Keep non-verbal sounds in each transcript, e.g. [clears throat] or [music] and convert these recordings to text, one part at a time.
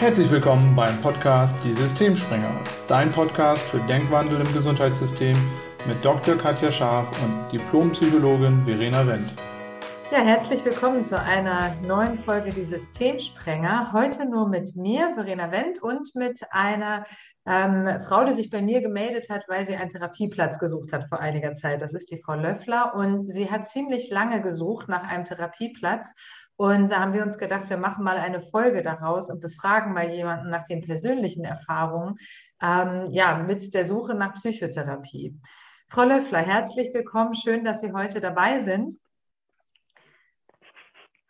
Herzlich willkommen beim Podcast Die Systemspringer, dein Podcast für Denkwandel im Gesundheitssystem mit Dr. Katja Scharf und Diplompsychologin Verena Wendt. Ja, herzlich willkommen zu einer neuen Folge Die Systemsprenger. Heute nur mit mir, Verena Wendt, und mit einer ähm, Frau, die sich bei mir gemeldet hat, weil sie einen Therapieplatz gesucht hat vor einiger Zeit. Das ist die Frau Löffler und sie hat ziemlich lange gesucht nach einem Therapieplatz und da haben wir uns gedacht, wir machen mal eine Folge daraus und befragen mal jemanden nach den persönlichen Erfahrungen, ähm, ja, mit der Suche nach Psychotherapie. Frau Löffler, herzlich willkommen. Schön, dass Sie heute dabei sind.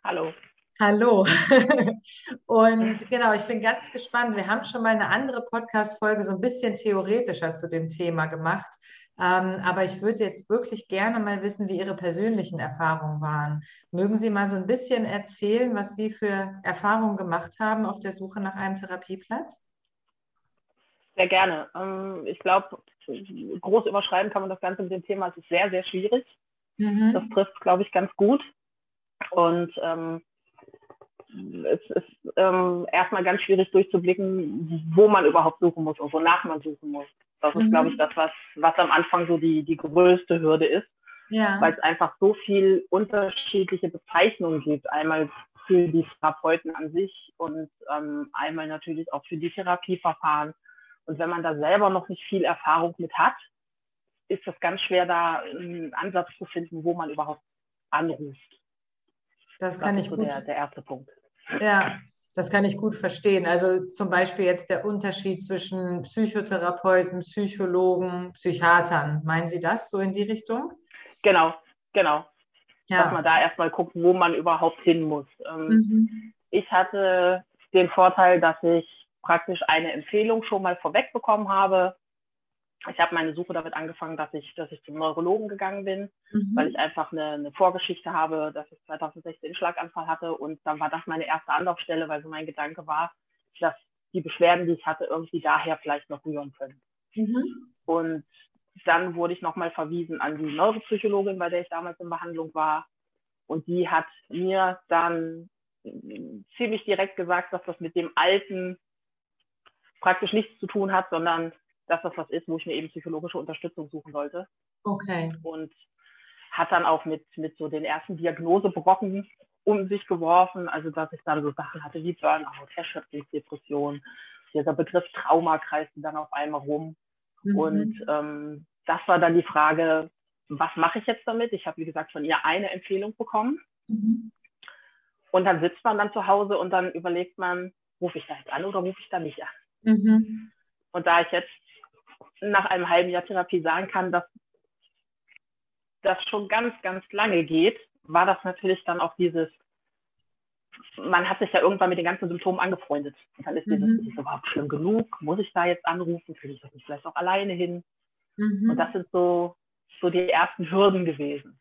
Hallo. Hallo. [laughs] Und genau, ich bin ganz gespannt. Wir haben schon mal eine andere Podcast-Folge so ein bisschen theoretischer zu dem Thema gemacht. Ähm, aber ich würde jetzt wirklich gerne mal wissen, wie Ihre persönlichen Erfahrungen waren. Mögen Sie mal so ein bisschen erzählen, was Sie für Erfahrungen gemacht haben auf der Suche nach einem Therapieplatz? Sehr gerne. Ähm, ich glaube, groß überschreiben kann man das Ganze mit dem Thema. Es ist sehr, sehr schwierig. Mhm. Das trifft, glaube ich, ganz gut. Und ähm, es ist ähm, erstmal ganz schwierig durchzublicken, wo man überhaupt suchen muss und wonach man suchen muss. Das ist, mhm. glaube ich, das, was, was am Anfang so die, die größte Hürde ist. Ja. Weil es einfach so viel unterschiedliche Bezeichnungen gibt. Einmal für die Therapeuten an sich und ähm, einmal natürlich auch für die Therapieverfahren. Und wenn man da selber noch nicht viel Erfahrung mit hat, ist es ganz schwer, da einen Ansatz zu finden, wo man überhaupt anruft. Das kann das ich so gut. Der, der erste Punkt. Ja, das kann ich gut verstehen. Also zum Beispiel jetzt der Unterschied zwischen Psychotherapeuten, Psychologen, Psychiatern. Meinen Sie das so in die Richtung? Genau, genau. Ja. Dass man da erstmal guckt, wo man überhaupt hin muss. Ähm, mhm. Ich hatte den Vorteil, dass ich praktisch eine Empfehlung schon mal vorweg bekommen habe ich habe meine Suche damit angefangen, dass ich, dass ich zum Neurologen gegangen bin, mhm. weil ich einfach eine, eine, Vorgeschichte habe, dass ich 2016 einen Schlaganfall hatte und dann war das meine erste Anlaufstelle, weil so mein Gedanke war, dass die Beschwerden, die ich hatte, irgendwie daher vielleicht noch rühren können. Mhm. Und dann wurde ich nochmal verwiesen an die Neuropsychologin, bei der ich damals in Behandlung war. Und die hat mir dann ziemlich direkt gesagt, dass das mit dem Alten praktisch nichts zu tun hat, sondern dass das was ist, wo ich mir eben psychologische Unterstützung suchen sollte. Okay. Und hat dann auch mit, mit so den ersten Diagnosebrocken um sich geworfen, also dass ich dann so Sachen hatte wie Burnout, Erschöpfungsdepression, dieser Begriff Trauma kreiste dann auf einmal rum. Mhm. Und ähm, das war dann die Frage, was mache ich jetzt damit? Ich habe, wie gesagt, von ihr eine Empfehlung bekommen. Mhm. Und dann sitzt man dann zu Hause und dann überlegt man, rufe ich da jetzt an oder rufe ich da nicht an? Mhm. Und da ich jetzt nach einem halben Jahr Therapie sagen kann, dass das schon ganz, ganz lange geht, war das natürlich dann auch dieses, man hat sich ja irgendwann mit den ganzen Symptomen angefreundet. Und dann ist mhm. dieses, ist es überhaupt schlimm genug? Muss ich da jetzt anrufen? Kriege ich das nicht vielleicht auch alleine hin? Mhm. Und das sind so, so die ersten Hürden gewesen.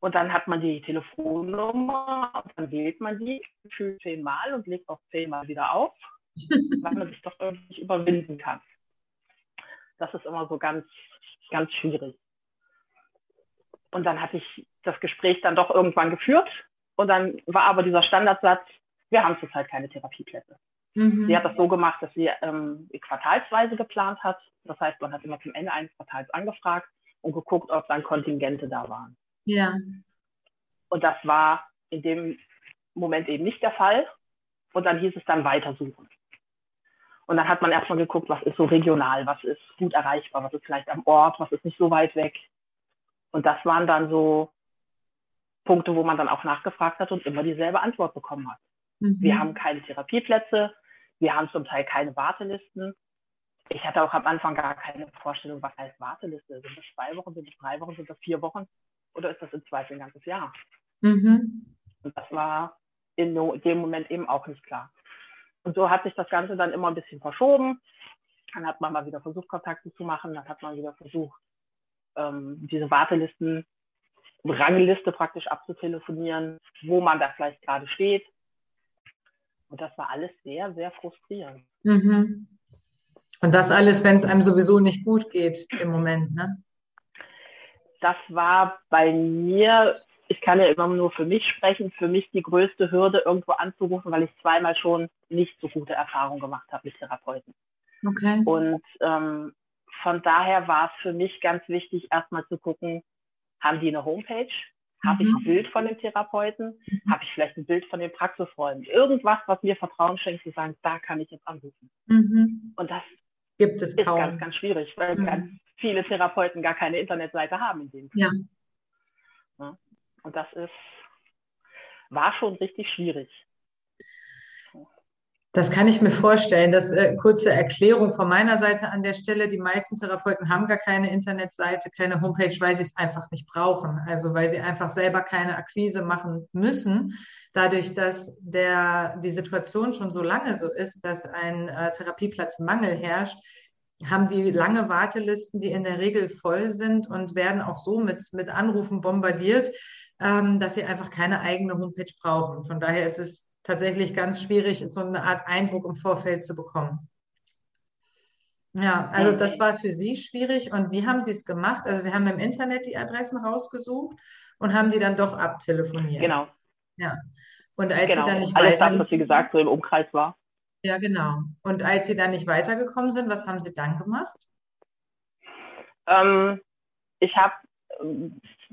Und dann hat man die Telefonnummer und dann wählt man die für zehnmal und legt auch zehnmal wieder auf, [laughs] weil man sich doch irgendwie überwinden kann das ist immer so ganz, ganz schwierig. Und dann hatte ich das Gespräch dann doch irgendwann geführt und dann war aber dieser Standardsatz, wir haben zurzeit keine Therapieplätze. Mhm. Sie hat das so gemacht, dass sie ähm, quartalsweise geplant hat. Das heißt, man hat immer zum Ende eines Quartals angefragt und geguckt, ob dann Kontingente da waren. Ja. Und das war in dem Moment eben nicht der Fall. Und dann hieß es dann weitersuchen. Und dann hat man erstmal geguckt, was ist so regional, was ist gut erreichbar, was ist vielleicht am Ort, was ist nicht so weit weg. Und das waren dann so Punkte, wo man dann auch nachgefragt hat und immer dieselbe Antwort bekommen hat. Mhm. Wir haben keine Therapieplätze, wir haben zum Teil keine Wartelisten. Ich hatte auch am Anfang gar keine Vorstellung, was heißt Warteliste. Sind das zwei Wochen, sind das drei Wochen, sind das vier Wochen oder ist das im Zweifel ein ganzes Jahr? Mhm. Und das war in dem Moment eben auch nicht klar. Und so hat sich das Ganze dann immer ein bisschen verschoben. Dann hat man mal wieder versucht, Kontakte zu machen. Dann hat man wieder versucht, ähm, diese Wartelisten, Rangliste praktisch abzutelefonieren, wo man da vielleicht gerade steht. Und das war alles sehr, sehr frustrierend. Mhm. Und das alles, wenn es einem sowieso nicht gut geht im Moment, ne? Das war bei mir ich kann ja immer nur für mich sprechen, für mich die größte Hürde, irgendwo anzurufen, weil ich zweimal schon nicht so gute Erfahrungen gemacht habe mit Therapeuten. Okay. Und ähm, von daher war es für mich ganz wichtig, erstmal zu gucken, haben die eine Homepage? Habe ich ein mhm. Bild von dem Therapeuten? Mhm. Habe ich vielleicht ein Bild von den Praxisräumen? Irgendwas, was mir Vertrauen schenkt, zu sagen, da kann ich jetzt anrufen. Mhm. Und das gibt es kaum. ist ganz, ganz schwierig, weil mhm. ganz viele Therapeuten gar keine Internetseite haben in dem Fall. Ja. ja. Und das ist, war schon richtig schwierig. Das kann ich mir vorstellen. Das äh, kurze Erklärung von meiner Seite an der Stelle. Die meisten Therapeuten haben gar keine Internetseite, keine Homepage, weil sie es einfach nicht brauchen. Also weil sie einfach selber keine Akquise machen müssen. Dadurch, dass der, die Situation schon so lange so ist, dass ein äh, Therapieplatzmangel herrscht, haben die lange Wartelisten, die in der Regel voll sind und werden auch so mit, mit Anrufen bombardiert, ähm, dass sie einfach keine eigene Homepage brauchen. Von daher ist es tatsächlich ganz schwierig, so eine Art Eindruck im Vorfeld zu bekommen. Ja, also das war für Sie schwierig. Und wie haben Sie es gemacht? Also Sie haben im Internet die Adressen rausgesucht und haben die dann doch abtelefoniert. Genau. Ja. Und als genau. Sie dann nicht Alles das, was wie gesagt so im Umkreis war. Ja, genau. Und als Sie dann nicht weitergekommen sind, was haben Sie dann gemacht? Ähm, ich habe,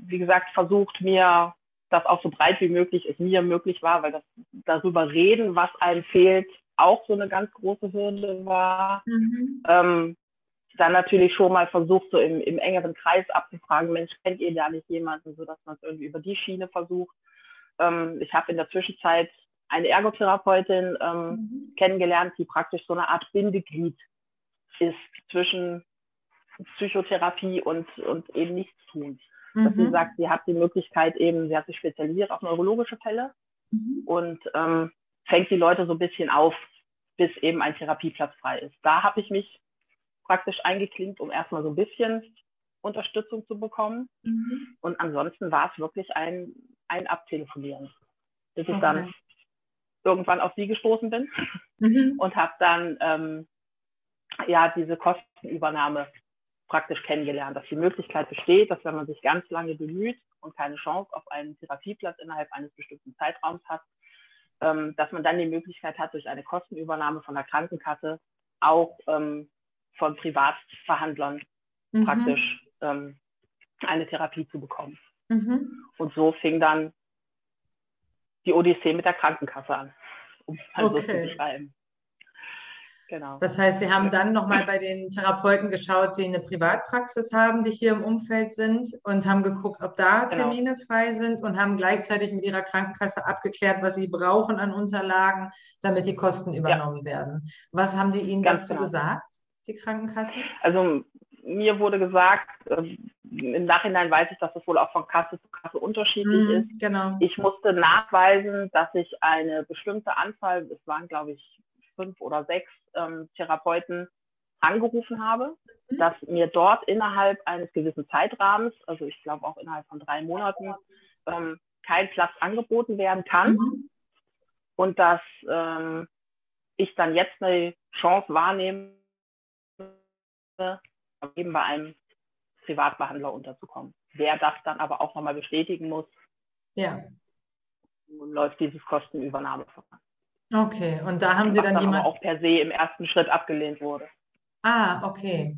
wie gesagt, versucht, mir das auch so breit wie möglich es mir möglich war, weil das darüber reden, was einem fehlt, auch so eine ganz große Hürde war. Mhm. Ähm, dann natürlich schon mal versucht, so im, im engeren Kreis abzufragen, Mensch, kennt ihr da nicht jemanden, so dass man es irgendwie über die Schiene versucht. Ähm, ich habe in der Zwischenzeit eine Ergotherapeutin ähm, mhm. kennengelernt, die praktisch so eine Art Bindeglied ist zwischen Psychotherapie und, und eben nichts tun mhm. dass sie mhm. sagt, sie hat die Möglichkeit eben, sie hat sich spezialisiert auf neurologische Fälle mhm. und ähm, fängt die Leute so ein bisschen auf, bis eben ein Therapieplatz frei ist. Da habe ich mich praktisch eingeklinkt, um erstmal so ein bisschen Unterstützung zu bekommen. Mhm. Und ansonsten war es wirklich ein, ein Abtelefonieren, bis ich okay. dann irgendwann auf sie gestoßen bin mhm. und habe dann ähm, ja diese Kostenübernahme praktisch kennengelernt, dass die Möglichkeit besteht, dass wenn man sich ganz lange bemüht und keine Chance auf einen Therapieplatz innerhalb eines bestimmten Zeitraums hat, ähm, dass man dann die Möglichkeit hat, durch eine Kostenübernahme von der Krankenkasse auch ähm, von Privatverhandlern mhm. praktisch ähm, eine Therapie zu bekommen. Mhm. Und so fing dann die Odyssee mit der Krankenkasse an, um es halt okay. so zu beschreiben. Genau. Das heißt, Sie haben dann nochmal bei den Therapeuten geschaut, die eine Privatpraxis haben, die hier im Umfeld sind und haben geguckt, ob da genau. Termine genau. frei sind und haben gleichzeitig mit Ihrer Krankenkasse abgeklärt, was Sie brauchen an Unterlagen, damit die Kosten übernommen ja. werden. Was haben die Ihnen Ganz dazu genau. gesagt, die Krankenkasse? Also mir wurde gesagt, äh, im Nachhinein weiß ich, dass das wohl auch von Kasse zu Kasse unterschiedlich mm, ist. Genau. Ich musste nachweisen, dass ich eine bestimmte Anzahl, es waren glaube ich fünf oder sechs ähm, Therapeuten angerufen habe, mhm. dass mir dort innerhalb eines gewissen Zeitrahmens, also ich glaube auch innerhalb von drei Monaten, ähm, kein Platz angeboten werden kann mhm. und dass ähm, ich dann jetzt eine Chance wahrnehme, eben bei einem Privatbehandler unterzukommen. Wer das dann aber auch nochmal bestätigen muss, ja. läuft dieses Kostenübernahmeverfahren. Okay, und da haben Sie dann, dann jemanden. auch per se im ersten Schritt abgelehnt wurde. Ah, okay.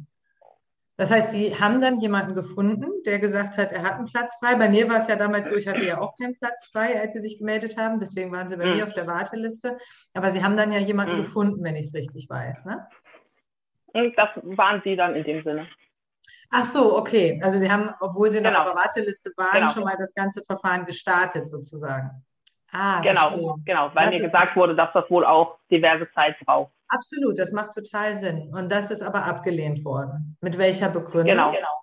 Das heißt, Sie haben dann jemanden gefunden, der gesagt hat, er hat einen Platz frei. Bei mir war es ja damals so, ich hatte ja auch keinen Platz frei, als Sie sich gemeldet haben. Deswegen waren Sie bei hm. mir auf der Warteliste. Aber Sie haben dann ja jemanden hm. gefunden, wenn ich es richtig weiß, ne? Und das waren Sie dann in dem Sinne. Ach so, okay. Also Sie haben, obwohl Sie noch genau. auf der Warteliste waren, genau. schon mal das ganze Verfahren gestartet sozusagen. Ah, genau, verstehe. genau, weil das mir gesagt wurde, dass das wohl auch diverse Zeit braucht. Absolut, das macht total Sinn. Und das ist aber abgelehnt worden. Mit welcher Begründung? Genau, genau.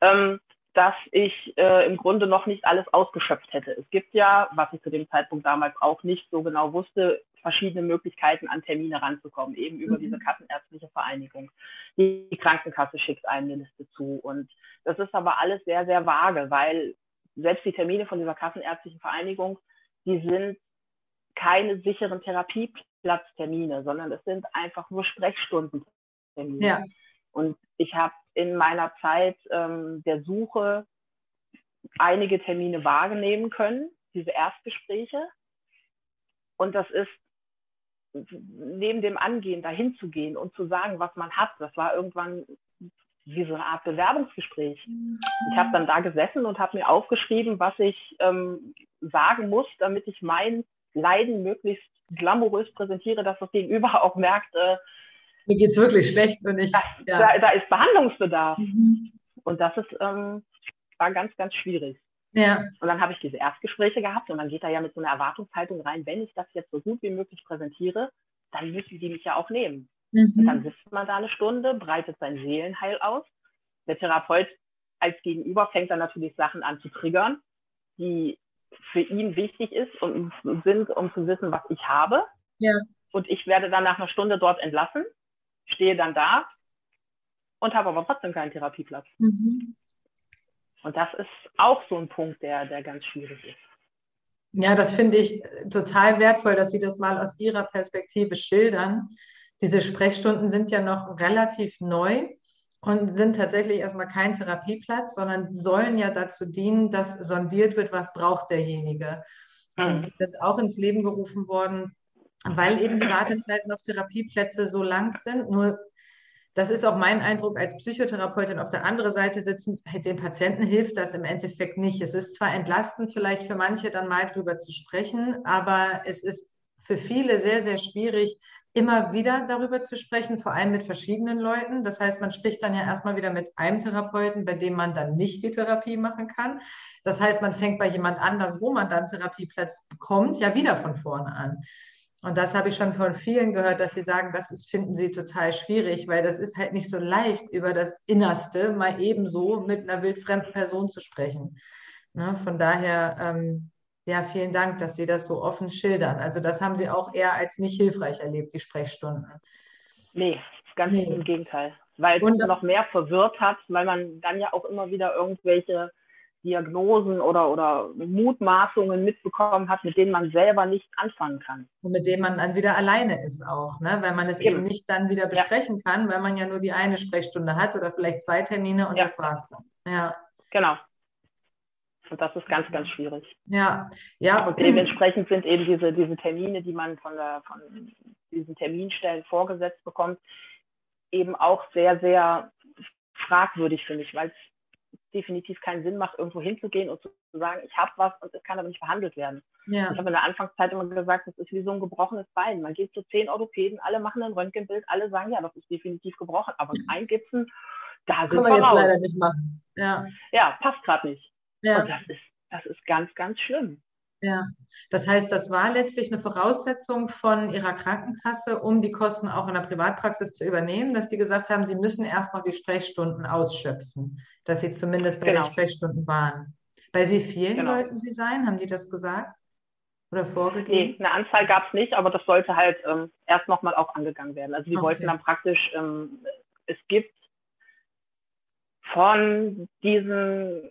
Ähm, dass ich äh, im Grunde noch nicht alles ausgeschöpft hätte. Es gibt ja, was ich zu dem Zeitpunkt damals auch nicht so genau wusste, verschiedene Möglichkeiten an Termine ranzukommen, eben über mhm. diese Kassenärztliche Vereinigung. Die Krankenkasse schickt eine Liste zu und das ist aber alles sehr, sehr vage, weil selbst die Termine von dieser kassenärztlichen Vereinigung, die sind keine sicheren Therapieplatztermine, sondern es sind einfach nur Sprechstundentermine. Ja. Und ich habe in meiner Zeit ähm, der Suche einige Termine wahrnehmen können, diese Erstgespräche. Und das ist neben dem Angehen dahin zu gehen und zu sagen, was man hat. Das war irgendwann wie so eine Art Bewerbungsgespräch. Ich habe dann da gesessen und habe mir aufgeschrieben, was ich ähm, sagen muss, damit ich mein Leiden möglichst glamourös präsentiere, dass das Gegenüber [laughs] auch merkt, äh, mir geht's wirklich schlecht und ich. Da, ja. da, da ist Behandlungsbedarf. Mhm. Und das ist, ähm, war ganz, ganz schwierig. Ja. Und dann habe ich diese Erstgespräche gehabt und man geht da ja mit so einer Erwartungshaltung rein, wenn ich das jetzt so gut wie möglich präsentiere, dann müssen die mich ja auch nehmen. Mhm. Und dann sitzt man da eine Stunde, breitet sein Seelenheil aus. Der Therapeut als Gegenüber fängt dann natürlich Sachen an zu triggern, die für ihn wichtig ist und sind, um zu wissen, was ich habe. Ja. Und ich werde dann nach einer Stunde dort entlassen, stehe dann da und habe aber trotzdem keinen Therapieplatz. Mhm. Und das ist auch so ein Punkt, der, der ganz schwierig ist. Ja, das finde ich total wertvoll, dass Sie das mal aus Ihrer Perspektive schildern. Diese Sprechstunden sind ja noch relativ neu und sind tatsächlich erstmal kein Therapieplatz, sondern sollen ja dazu dienen, dass sondiert wird, was braucht derjenige. Und mhm. sie sind auch ins Leben gerufen worden, weil eben die Wartezeiten auf Therapieplätze so lang sind. Nur das ist auch mein Eindruck als Psychotherapeutin. Auf der anderen Seite sitzen, den Patienten hilft das im Endeffekt nicht. Es ist zwar entlastend vielleicht für manche dann mal drüber zu sprechen, aber es ist für viele sehr, sehr schwierig, immer wieder darüber zu sprechen, vor allem mit verschiedenen Leuten. Das heißt, man spricht dann ja erstmal wieder mit einem Therapeuten, bei dem man dann nicht die Therapie machen kann. Das heißt, man fängt bei jemand anders, wo man dann Therapieplatz bekommt, ja wieder von vorne an. Und das habe ich schon von vielen gehört, dass sie sagen, das ist, finden sie total schwierig, weil das ist halt nicht so leicht, über das Innerste mal ebenso mit einer wildfremden Person zu sprechen. Ne? Von daher, ähm, ja, vielen Dank, dass Sie das so offen schildern. Also das haben Sie auch eher als nicht hilfreich erlebt, die Sprechstunden. Nee, ganz nee. im Gegenteil. Weil es noch mehr verwirrt hat, weil man dann ja auch immer wieder irgendwelche Diagnosen oder, oder Mutmaßungen mitbekommen hat, mit denen man selber nicht anfangen kann. Und mit denen man dann wieder alleine ist auch, ne? weil man es eben, eben nicht dann wieder besprechen ja. kann, weil man ja nur die eine Sprechstunde hat oder vielleicht zwei Termine und ja. das war's dann. Ja. Genau. Und das ist ganz, ganz schwierig. Ja, ja. Und dementsprechend sind eben diese, diese Termine, die man von, der, von diesen Terminstellen vorgesetzt bekommt, eben auch sehr, sehr fragwürdig für mich, weil es definitiv keinen Sinn macht, irgendwo hinzugehen und zu sagen, ich habe was und es kann aber nicht behandelt werden. Ja. Ich habe in der Anfangszeit immer gesagt, das ist wie so ein gebrochenes Bein. Man geht zu zehn Orthopäden, alle machen ein Röntgenbild, alle sagen, ja, das ist definitiv gebrochen, aber ein Gipsen, da sind Können wir jetzt leider nicht machen. Ja, ja passt gerade nicht. Ja. Und das ist, das ist ganz, ganz schlimm. Ja, das heißt, das war letztlich eine Voraussetzung von Ihrer Krankenkasse, um die Kosten auch in der Privatpraxis zu übernehmen, dass die gesagt haben, Sie müssen erst noch die Sprechstunden ausschöpfen, dass Sie zumindest bei genau. den Sprechstunden waren. Bei wie vielen genau. sollten Sie sein? Haben die das gesagt? Oder vorgegeben? Nee, eine Anzahl gab es nicht, aber das sollte halt ähm, erst nochmal auch angegangen werden. Also die okay. wollten dann praktisch, ähm, es gibt von diesen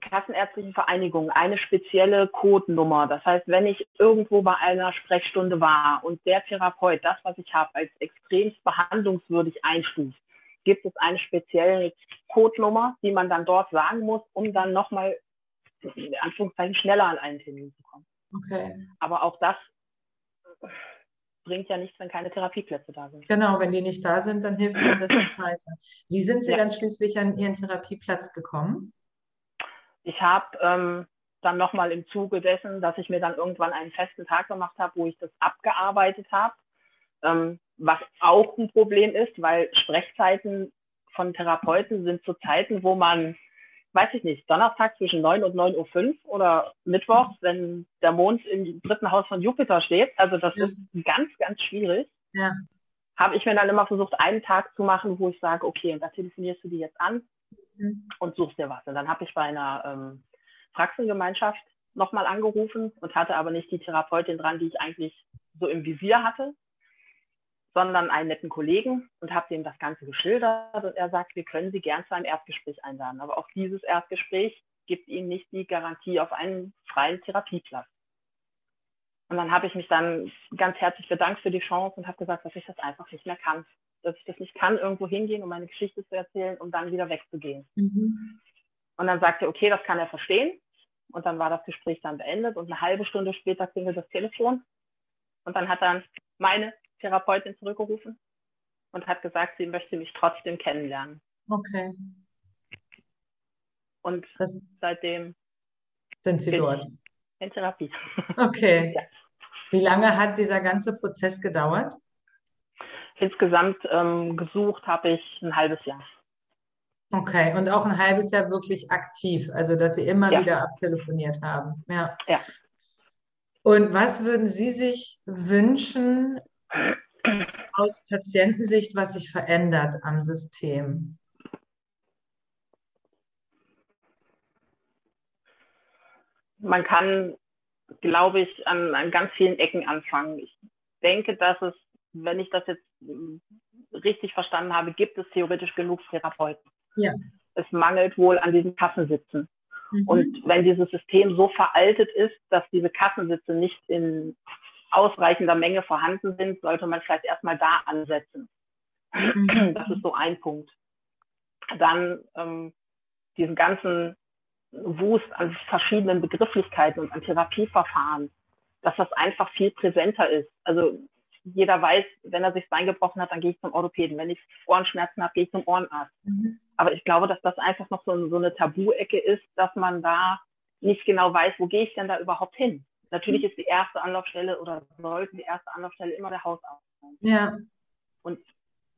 kassenärztlichen Vereinigung eine spezielle Codenummer. Das heißt, wenn ich irgendwo bei einer Sprechstunde war und der Therapeut das, was ich habe, als extremst behandlungswürdig einstuft, gibt es eine spezielle Codenummer, die man dann dort sagen muss, um dann nochmal in Anführungszeichen schneller an einen Termin zu kommen. Okay. Aber auch das bringt ja nichts, wenn keine Therapieplätze da sind. Genau, wenn die nicht da sind, dann hilft ihnen das nicht weiter. Wie sind Sie ja. dann schließlich an Ihren Therapieplatz gekommen? Ich habe ähm, dann nochmal im Zuge dessen, dass ich mir dann irgendwann einen festen Tag gemacht habe, wo ich das abgearbeitet habe, ähm, was auch ein Problem ist, weil Sprechzeiten von Therapeuten sind zu Zeiten, wo man, weiß ich nicht, Donnerstag zwischen 9 und 9.05 Uhr oder Mittwoch, wenn der Mond im dritten Haus von Jupiter steht. Also das ja. ist ganz, ganz schwierig. Ja. Habe ich mir dann immer versucht, einen Tag zu machen, wo ich sage, okay, und da telefonierst du die jetzt an, mhm. und suchst dir was. Und dann habe ich bei einer ähm, Praxengemeinschaft nochmal angerufen und hatte aber nicht die Therapeutin dran, die ich eigentlich so im Visier hatte, sondern einen netten Kollegen und habe dem das Ganze geschildert und er sagt, wir können Sie gern zu einem Erstgespräch einladen. Aber auch dieses Erstgespräch gibt Ihnen nicht die Garantie auf einen freien Therapieplatz. Und dann habe ich mich dann ganz herzlich bedankt für die Chance und habe gesagt, dass ich das einfach nicht mehr kann dass ich das nicht kann, irgendwo hingehen, um meine Geschichte zu erzählen, um dann wieder wegzugehen. Mhm. Und dann sagte er, okay, das kann er verstehen. Und dann war das Gespräch dann beendet und eine halbe Stunde später klingelt das Telefon. Und dann hat dann meine Therapeutin zurückgerufen und hat gesagt, sie möchte mich trotzdem kennenlernen. Okay. Und das seitdem sind Sie dort. In Therapie. Okay. [laughs] Ja. Wie lange hat dieser ganze Prozess gedauert? Insgesamt ähm, gesucht habe ich ein halbes Jahr. Okay, und auch ein halbes Jahr wirklich aktiv, also dass Sie immer ja. wieder abtelefoniert haben. Ja. ja. Und was würden Sie sich wünschen aus Patientensicht, was sich verändert am System? Man kann, glaube ich, an, an ganz vielen Ecken anfangen. Ich denke, dass es, wenn ich das jetzt richtig verstanden habe, gibt es theoretisch genug Therapeuten. Ja. Es mangelt wohl an diesen Kassensitzen. Mhm. Und wenn dieses System so veraltet ist, dass diese Kassensitze nicht in ausreichender Menge vorhanden sind, sollte man vielleicht erstmal da ansetzen. Mhm. Das ist so ein Punkt. Dann ähm, diesen ganzen Wust an verschiedenen Begrifflichkeiten und an Therapieverfahren, dass das einfach viel präsenter ist. Also jeder weiß, wenn er sich Bein gebrochen hat, dann gehe ich zum Orthopäden. Wenn ich Ohrenschmerzen habe, gehe ich zum Ohrenarzt. Mhm. Aber ich glaube, dass das einfach noch so, so eine Tabu-Ecke ist, dass man da nicht genau weiß, wo gehe ich denn da überhaupt hin? Natürlich mhm. ist die erste Anlaufstelle oder sollte die erste Anlaufstelle immer der Hausarzt sein. Ja. Und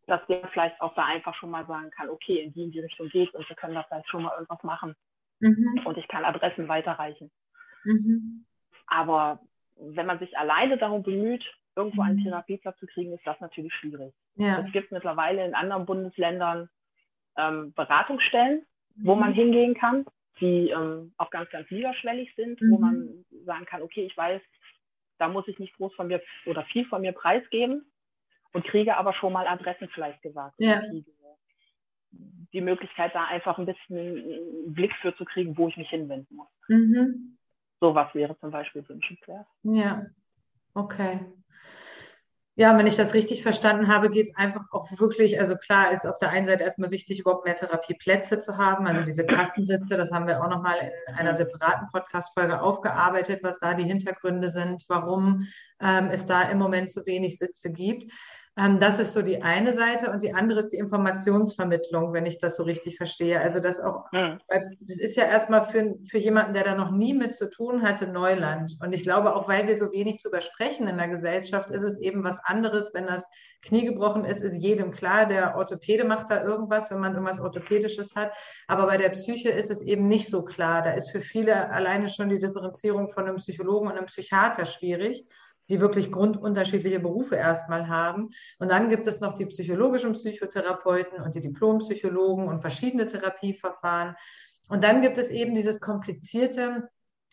dass der vielleicht auch da einfach schon mal sagen kann, okay, in die in die Richtung geht und wir können da vielleicht schon mal irgendwas machen. Mhm. Und ich kann Adressen weiterreichen. Mhm. Aber wenn man sich alleine darum bemüht, irgendwo einen mhm. Therapieplatz zu kriegen, ist das natürlich schwierig. Ja. Es gibt mittlerweile in anderen Bundesländern ähm, Beratungsstellen, mhm. wo man hingehen kann, die ähm, auch ganz, ganz niederschwellig sind, mhm. wo man sagen kann, okay, ich weiß, da muss ich nicht groß von mir oder viel von mir preisgeben und kriege aber schon mal Adressen vielleicht gesagt. Ja. Die Möglichkeit, da einfach ein bisschen einen Blick für zu kriegen, wo ich mich hinwenden muss. Mhm. Sowas wäre zum Beispiel wünschenswert. Ja, okay. Ja, wenn ich das richtig verstanden habe, geht es einfach auch wirklich, also klar ist auf der einen Seite erstmal wichtig, überhaupt mehr Therapieplätze zu haben, also diese Kassensitze, das haben wir auch nochmal in einer separaten Podcast-Folge aufgearbeitet, was da die Hintergründe sind, warum ähm, es da im Moment so wenig Sitze gibt. Ähm, das ist so die eine Seite und die andere ist die Informationsvermittlung, wenn ich das so richtig verstehe. Also das auch, ja. das ist ja erstmal für, für jemanden, der da noch nie mit zu tun hatte, Neuland. Und ich glaube, auch weil wir so wenig drüber sprechen in der Gesellschaft, ist es eben was anderes, wenn das Knie gebrochen ist, ist jedem klar, der Orthopäde macht da irgendwas, wenn man irgendwas Orthopädisches hat. Aber bei der Psyche ist es eben nicht so klar. Da ist für viele alleine schon die Differenzierung von einem Psychologen und einem Psychiater schwierig die wirklich grundunterschiedliche Berufe erstmal haben. Und dann gibt es noch die psychologischen Psychotherapeuten und die Diplompsychologen und verschiedene Therapieverfahren. Und dann gibt es eben dieses komplizierte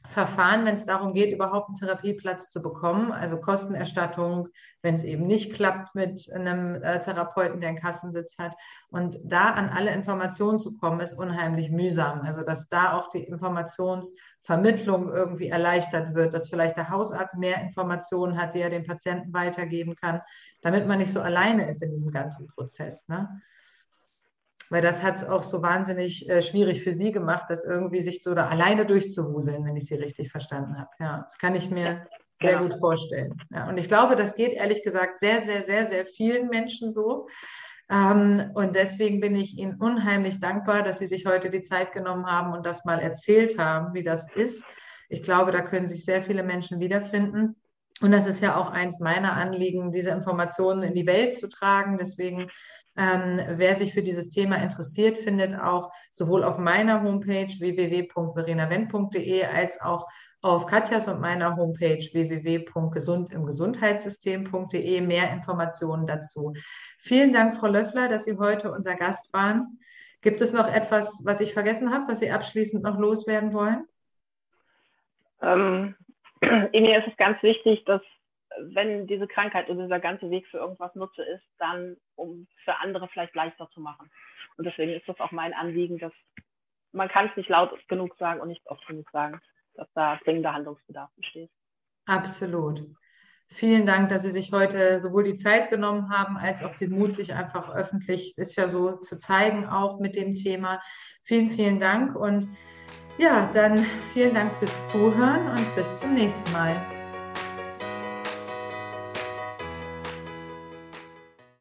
Verfahren, wenn es darum geht, überhaupt einen Therapieplatz zu bekommen, also Kostenerstattung, wenn es eben nicht klappt mit einem äh, Therapeuten, der einen Kassensitz hat. Und da an alle Informationen zu kommen, ist unheimlich mühsam. Also dass da auch die Informationsvermittlung irgendwie erleichtert wird, dass vielleicht der Hausarzt mehr Informationen hat, die er dem Patienten weitergeben kann, damit man nicht so alleine ist in diesem ganzen Prozess. Ne? Weil das hat es auch so wahnsinnig äh, schwierig für sie gemacht, das irgendwie sich so da alleine durchzuwuseln, wenn ich sie richtig verstanden habe. Ja, das kann ich mir ja, sehr genau. gut vorstellen. Ja, und ich glaube, das geht ehrlich gesagt sehr, sehr, sehr, sehr vielen Menschen so. Ähm, und deswegen bin ich Ihnen unheimlich dankbar, dass Sie sich heute die Zeit genommen haben und das mal erzählt haben, wie das ist. Ich glaube, da können sich sehr viele Menschen wiederfinden. Und das ist ja auch eins meiner Anliegen, diese Informationen in die Welt zu tragen. Deswegen ähm, wer sich für dieses Thema interessiert, findet auch sowohl auf meiner Homepage www.verenavent.de als auch auf Katjas und meiner Homepage www.gesundimgesundheitssystem.de mehr Informationen dazu. Vielen Dank, Frau Löffler, dass Sie heute unser Gast waren. Gibt es noch etwas, was ich vergessen habe, was Sie abschließend noch loswerden wollen? Ähm, [clears throat] mir ist es ganz wichtig, dass wenn diese Krankheit und dieser ganze Weg für irgendwas Nutze ist, dann um für andere vielleicht leichter zu machen. Und deswegen ist das auch mein Anliegen, dass man kann es nicht laut genug sagen und nicht oft genug sagen, dass da dringender Handlungsbedarf besteht. Absolut. Vielen Dank, dass Sie sich heute sowohl die Zeit genommen haben, als auch den Mut, sich einfach öffentlich, ist ja so, zu zeigen, auch mit dem Thema. Vielen, vielen Dank und ja, dann vielen Dank fürs Zuhören und bis zum nächsten Mal.